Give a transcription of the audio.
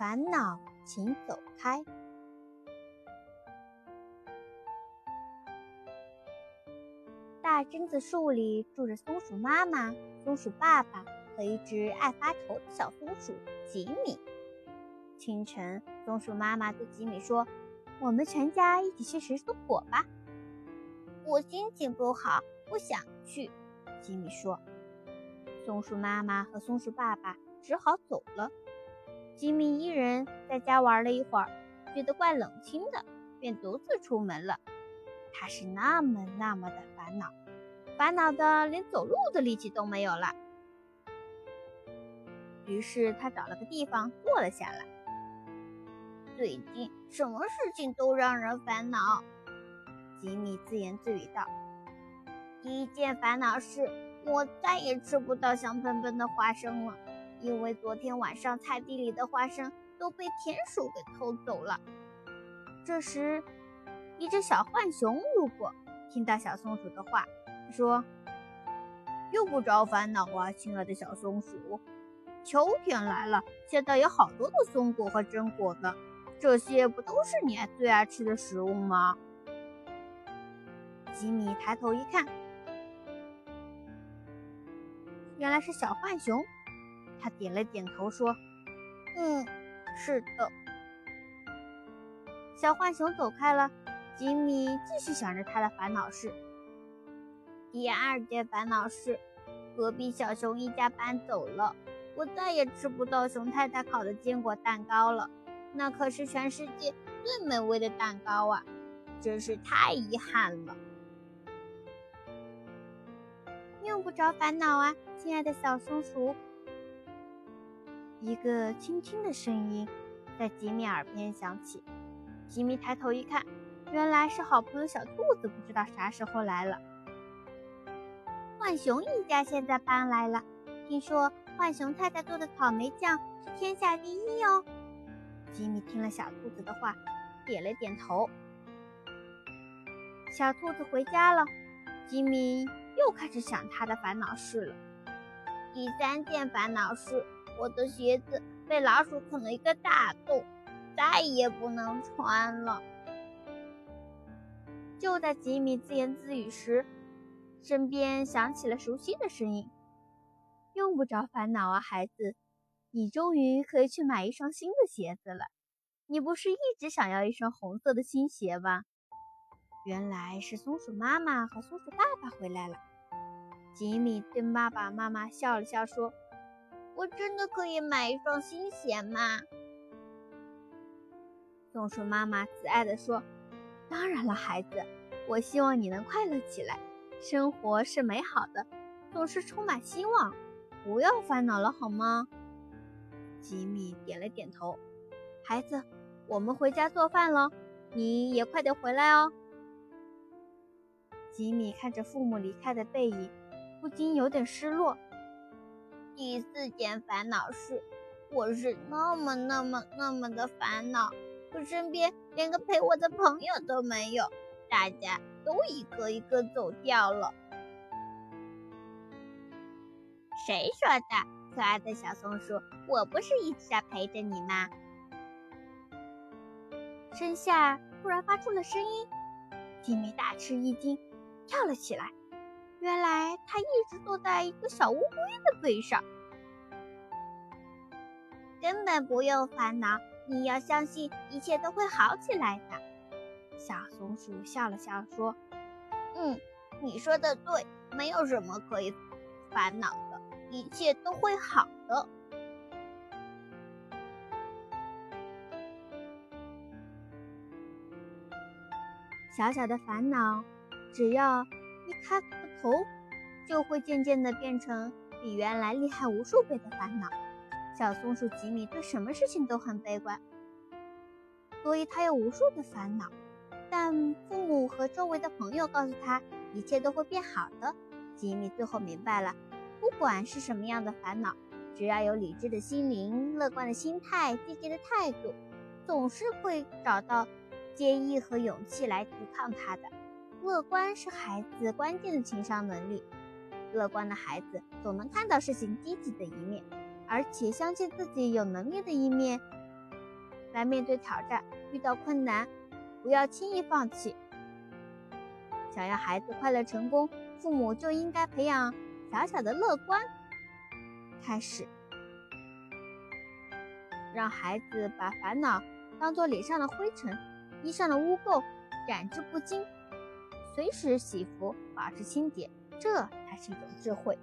烦恼，请走开。大榛子树里住着松鼠妈妈、松鼠爸爸和一只爱发愁的小松鼠吉米。清晨，松鼠妈妈对吉米说：“我们全家一起去吃松果吧。”我心情不好，不想去。吉米说。松鼠妈妈和松鼠爸爸只好走了。吉米一人在家玩了一会儿，觉得怪冷清的，便独自出门了。他是那么那么的烦恼，烦恼的连走路的力气都没有了。于是他找了个地方坐了下来。最近什么事情都让人烦恼，吉米自言自语道。第一件烦恼是，我再也吃不到香喷喷的花生了，因为昨天晚上菜地里的花生都被田鼠给偷走了。这时，一只小浣熊路过，听到小松鼠的话，说：“用不着烦恼啊，亲爱的小松鼠，秋天来了，现在有好多的松果和榛果呢。”这些不都是你最爱吃的食物吗？吉米抬头一看，原来是小浣熊。他点了点头说：“嗯，是的。”小浣熊走开了，吉米继续想着他的烦恼事。第二件烦恼是，隔壁小熊一家搬走了，我再也吃不到熊太太烤的坚果蛋糕了。那可是全世界最美味的蛋糕啊！真是太遗憾了。用不着烦恼啊，亲爱的小松鼠。一个轻轻的声音在吉米耳边响起。吉米抬头一看，原来是好朋友小兔子，不知道啥时候来了。浣熊一家现在搬来了，听说浣熊太太做的草莓酱是天下第一哦。吉米听了小兔子的话，点了点头。小兔子回家了，吉米又开始想他的烦恼事了。第三件烦恼是，我的鞋子被老鼠啃了一个大洞，再也不能穿了。就在吉米自言自语时，身边响起了熟悉的声音：“用不着烦恼啊，孩子。”你终于可以去买一双新的鞋子了。你不是一直想要一双红色的新鞋吗？原来是松鼠妈妈和松鼠爸爸回来了。吉米对爸爸妈妈笑了笑，说：“我真的可以买一双新鞋吗？”松鼠妈妈慈爱地说：“当然了，孩子。我希望你能快乐起来。生活是美好的，总是充满希望。不要烦恼了，好吗？”吉米点了点头。孩子，我们回家做饭了，你也快点回来哦。吉米看着父母离开的背影，不禁有点失落。第四件烦恼是，我是那么那么那么的烦恼，我身边连个陪我的朋友都没有，大家都一个一个走掉了。谁说的？可爱的小松鼠，我不是一直在陪着你吗？身下突然发出了声音，吉米大吃一惊，跳了起来。原来他一直坐在一个小乌龟的背上。根本不用烦恼，你要相信一切都会好起来的。小松鼠笑了笑说：“嗯，你说的对，没有什么可以烦恼的。”一切都会好的。小小的烦恼，只要一开口头，就会渐渐的变成比原来厉害无数倍的烦恼。小松鼠吉米对什么事情都很悲观，所以他有无数的烦恼。但父母和周围的朋友告诉他，一切都会变好的。吉米最后明白了。不管是什么样的烦恼，只要有理智的心灵、乐观的心态、积极的态度，总是会找到坚毅和勇气来抵抗它的。乐观是孩子关键的情商能力。乐观的孩子总能看到事情积极的一面，而且相信自己有能力的一面，来面对挑战。遇到困难，不要轻易放弃。想要孩子快乐成功，父母就应该培养小小的乐观。开始，让孩子把烦恼当做脸上的灰尘、衣上的污垢，染之不惊。随时洗服，保持清洁，这才是一种智慧。